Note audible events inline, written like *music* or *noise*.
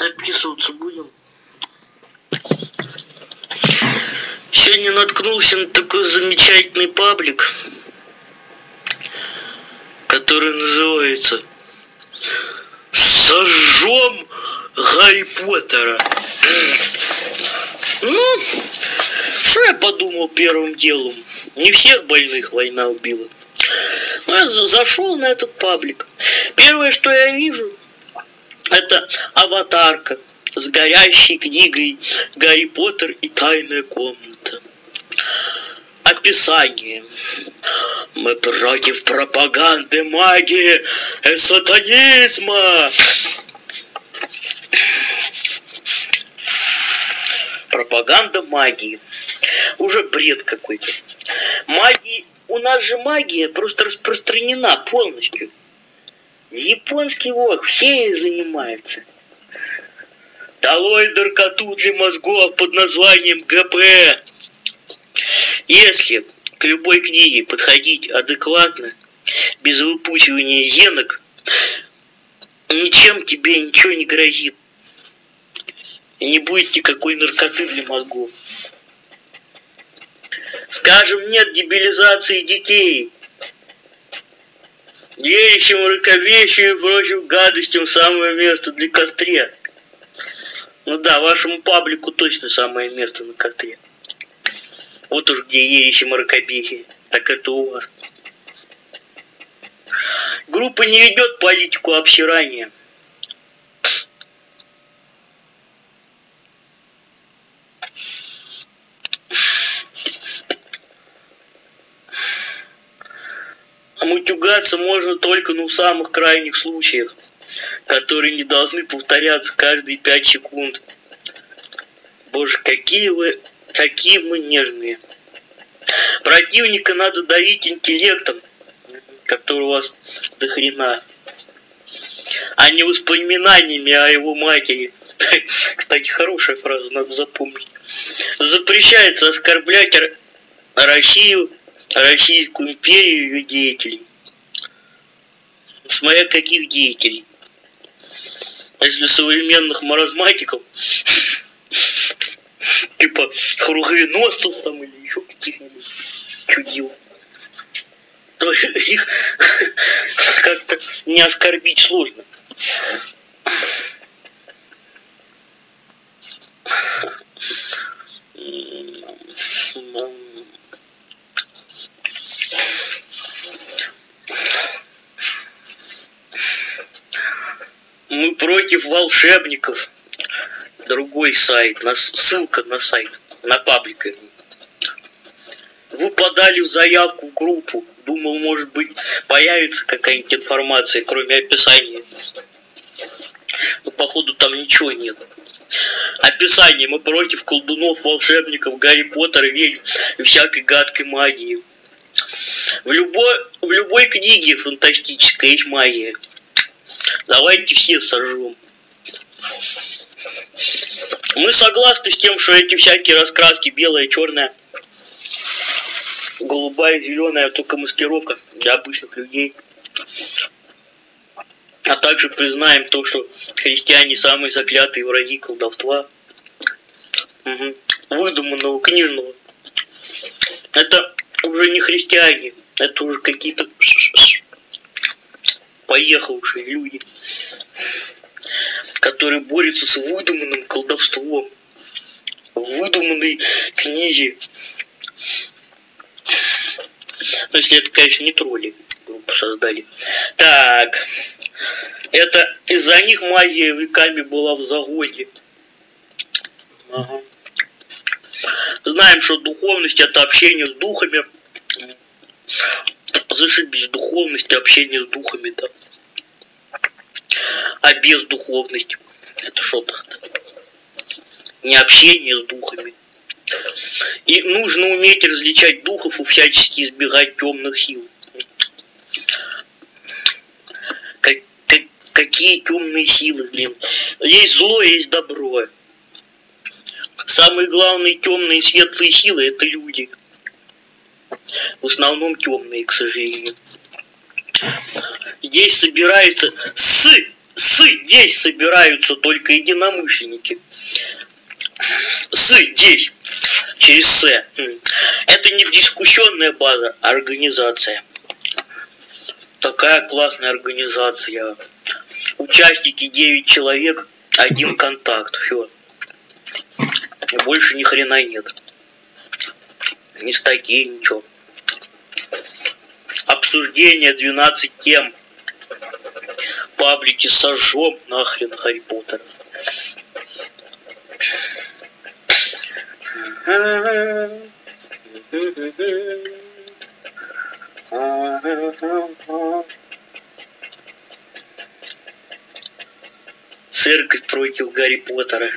Записываться будем. Сегодня наткнулся на такой замечательный паблик, который называется «Сожжем Гарри Поттера». Ну, что я подумал первым делом? Не всех больных война убила. Ну, я зашел на этот паблик. Первое, что я вижу, это аватарка с горящей книгой «Гарри Поттер и тайная комната». Описание. Мы против пропаганды магии и сатанизма. Пропаганда магии. Уже бред какой-то. Магии... У нас же магия просто распространена полностью. Японский вор, все занимаются. Долой наркоту для мозгов под названием ГП. Если к любой книге подходить адекватно, без выпучивания зенок, ничем тебе ничего не грозит. И не будет никакой наркоты для мозгов. Скажем, нет дебилизации детей. Верящим раковещим и прочим гадостям самое место для костре. Ну да, вашему паблику точно самое место на костре. Вот уж где ерищи мракобесие, так это у вас. Группа не ведет политику обсирания. Мутюгаться можно только ну, в самых крайних случаях, которые не должны повторяться каждые пять секунд. Боже, какие вы, какие мы нежные. Противника надо давить интеллектом, который у вас до хрена, а не воспоминаниями о его матери. *laughs* Кстати, хорошая фраза, надо запомнить. Запрещается оскорблять Россию Российскую империю и ее деятелей. Смотря каких деятелей. Если современных маразматиков, *laughs* типа хругвеносцев там или еще каких-нибудь чудил, то *laughs* их как-то не оскорбить сложно. Мы против волшебников. Другой сайт, на, ссылка на сайт, на паблик. Вы подали в заявку в группу. Думал, может быть, появится какая-нибудь информация, кроме описания. Но, походу, там ничего нет. Описание. Мы против колдунов, волшебников, Гарри Поттера, ведьм и всякой гадкой магии. В любой, в любой книге фантастической есть магия. Давайте все сожжем. Мы согласны с тем, что эти всякие раскраски белая, черная, голубая, зеленая, только маскировка для обычных людей. А также признаем то, что христиане самые заклятые враги колдовства. Угу. Выдуманного, книжного. Это уже не христиане, это уже какие-то поехавшие люди, которые борются с выдуманным колдовством, выдуманной книги. Ну, если это, конечно, не тролли группу создали. Так, это из-за них магия веками была в загоне. Ага. Знаем, что духовность это общение с духами. Зашибись, духовность, общение с духами, да. Без духовности это тогда? Не общение с духами. И нужно уметь различать духов и всячески избегать темных сил. Как, как, какие темные силы, блин? Есть зло, есть добро. Самые главные темные и светлые силы это люди. В основном темные, к сожалению. Здесь собираются с здесь собираются только единомышленники. Здесь через С. Это не дискуссионная база, а организация. Такая классная организация. Участники 9 человек, один контакт. Все. Больше ни хрена нет. Не статьи, ничего. Обсуждение 12 тем. Паблики сожжем нахрен Харри Поттера. Церковь против Гарри Поттера.